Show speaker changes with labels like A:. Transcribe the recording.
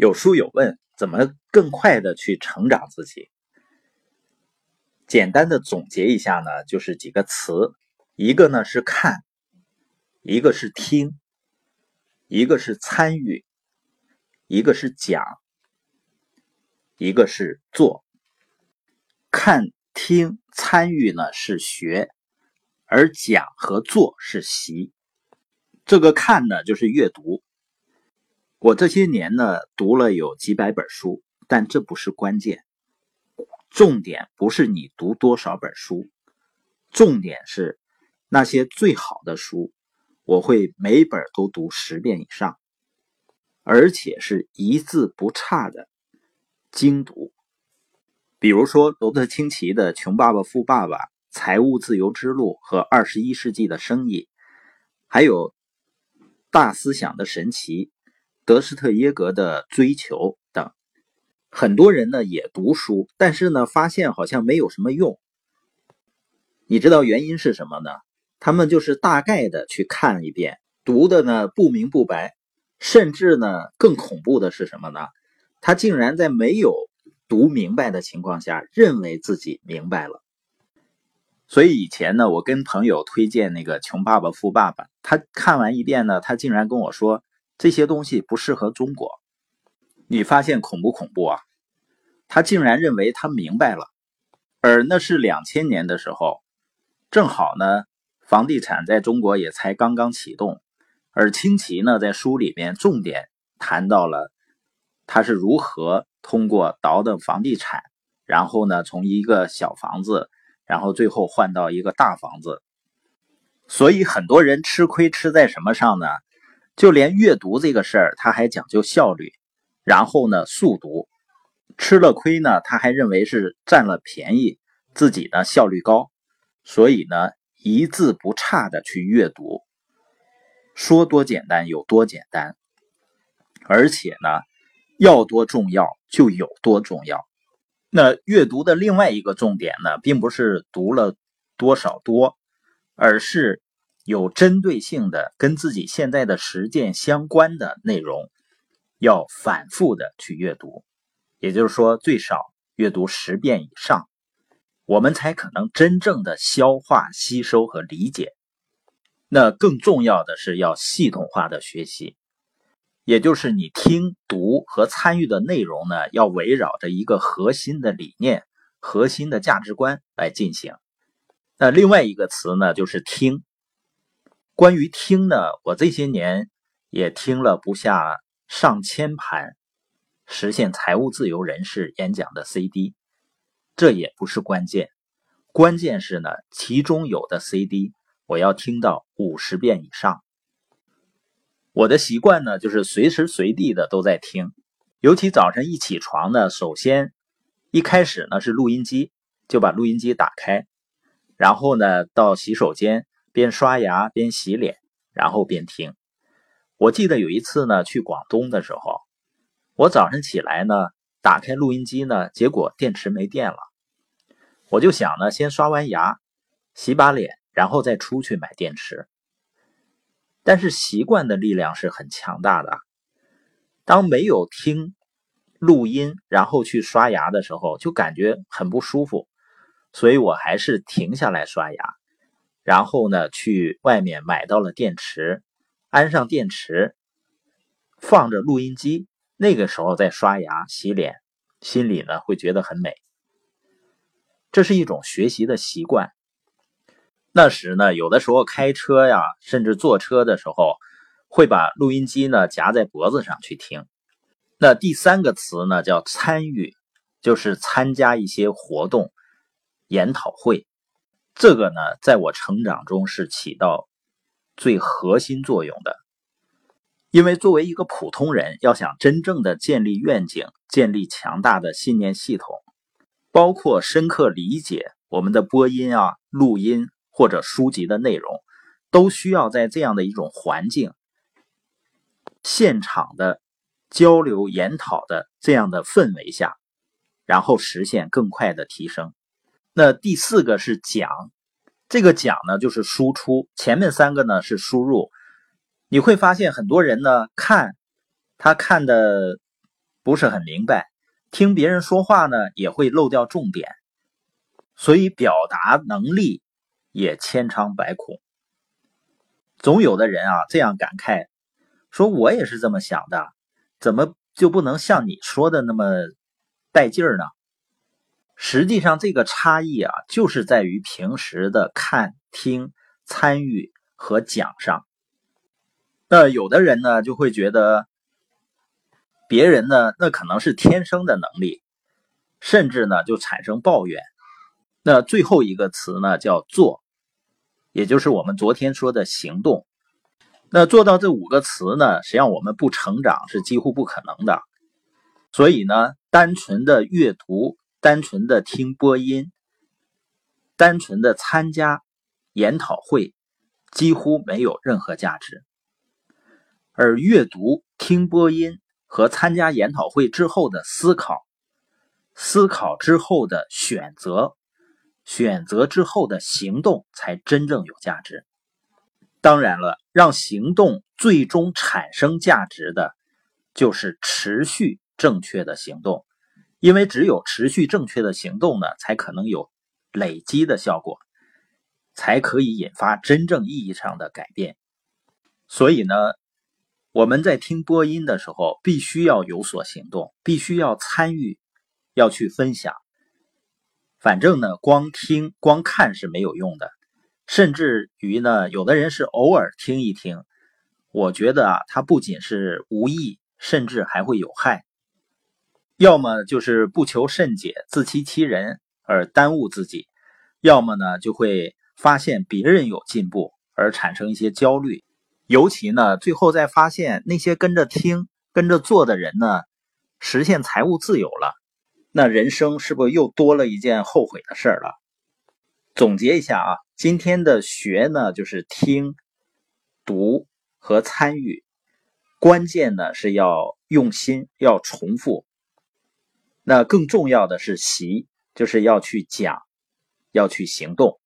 A: 有书有问，怎么更快的去成长自己？简单的总结一下呢，就是几个词，一个呢是看，一个是听，一个是参与，一个是讲，一个是做。看、听、参与呢是学，而讲和做是习。这个看呢就是阅读。我这些年呢读了有几百本书，但这不是关键。重点不是你读多少本书，重点是那些最好的书，我会每本都读十遍以上，而且是一字不差的精读。比如说罗伯特清崎的《穷爸爸富爸爸》《财务自由之路》和《二十一世纪的生意》，还有大思想的神奇德斯特耶格的《追求》等。很多人呢也读书，但是呢发现好像没有什么用。你知道原因是什么呢？他们就是大概的去看一遍，读的呢不明不白，甚至呢更恐怖的是什么呢？他竟然在没有读明白的情况下，认为自己明白了。所以以前呢，我跟朋友推荐那个《穷爸爸富爸爸》，他看完一遍呢，他竟然跟我说这些东西不适合中国。你发现恐不恐怖啊？他竟然认为他明白了，而那是两千年的时候，正好呢，房地产在中国也才刚刚启动，而清奇呢，在书里面重点谈到了他是如何通过倒腾房地产，然后呢，从一个小房子，然后最后换到一个大房子。所以很多人吃亏吃在什么上呢？就连阅读这个事儿，他还讲究效率。然后呢，速读吃了亏呢，他还认为是占了便宜，自己呢效率高，所以呢一字不差的去阅读，说多简单有多简单，而且呢要多重要就有多重要。那阅读的另外一个重点呢，并不是读了多少多，而是有针对性的跟自己现在的实践相关的内容。要反复的去阅读，也就是说，最少阅读十遍以上，我们才可能真正的消化、吸收和理解。那更重要的是要系统化的学习，也就是你听、读和参与的内容呢，要围绕着一个核心的理念、核心的价值观来进行。那另外一个词呢，就是听。关于听呢，我这些年也听了不下。上千盘实现财务自由人士演讲的 CD，这也不是关键，关键是呢，其中有的 CD 我要听到五十遍以上。我的习惯呢，就是随时随地的都在听，尤其早晨一起床呢，首先一开始呢是录音机，就把录音机打开，然后呢到洗手间边刷牙边洗脸，然后边听。我记得有一次呢，去广东的时候，我早上起来呢，打开录音机呢，结果电池没电了。我就想呢，先刷完牙，洗把脸，然后再出去买电池。但是习惯的力量是很强大的。当没有听录音，然后去刷牙的时候，就感觉很不舒服，所以我还是停下来刷牙，然后呢，去外面买到了电池。安上电池，放着录音机，那个时候再刷牙洗脸，心里呢会觉得很美。这是一种学习的习惯。那时呢，有的时候开车呀，甚至坐车的时候，会把录音机呢夹在脖子上去听。那第三个词呢叫参与，就是参加一些活动、研讨会。这个呢，在我成长中是起到。最核心作用的，因为作为一个普通人，要想真正的建立愿景、建立强大的信念系统，包括深刻理解我们的播音啊、录音或者书籍的内容，都需要在这样的一种环境、现场的交流研讨的这样的氛围下，然后实现更快的提升。那第四个是讲。这个讲呢，就是输出；前面三个呢是输入。你会发现很多人呢看，他看的不是很明白，听别人说话呢也会漏掉重点，所以表达能力也千疮百孔。总有的人啊这样感慨，说我也是这么想的，怎么就不能像你说的那么带劲儿呢？实际上，这个差异啊，就是在于平时的看、听、参与和讲上。那有的人呢，就会觉得别人呢，那可能是天生的能力，甚至呢，就产生抱怨。那最后一个词呢，叫做。也就是我们昨天说的行动，那做到这五个词呢，实际上我们不成长是几乎不可能的。所以呢，单纯的阅读、单纯的听播音、单纯的参加研讨会，几乎没有任何价值。而阅读、听播音和参加研讨会之后的思考，思考之后的选择。选择之后的行动才真正有价值。当然了，让行动最终产生价值的，就是持续正确的行动。因为只有持续正确的行动呢，才可能有累积的效果，才可以引发真正意义上的改变。所以呢，我们在听播音的时候，必须要有所行动，必须要参与，要去分享。反正呢，光听光看是没有用的，甚至于呢，有的人是偶尔听一听，我觉得啊，它不仅是无益，甚至还会有害。要么就是不求甚解、自欺欺人而耽误自己，要么呢，就会发现别人有进步而产生一些焦虑，尤其呢，最后再发现那些跟着听、跟着做的人呢，实现财务自由了。那人生是不是又多了一件后悔的事儿了？总结一下啊，今天的学呢，就是听、读和参与，关键呢是要用心，要重复。那更重要的是习，就是要去讲，要去行动。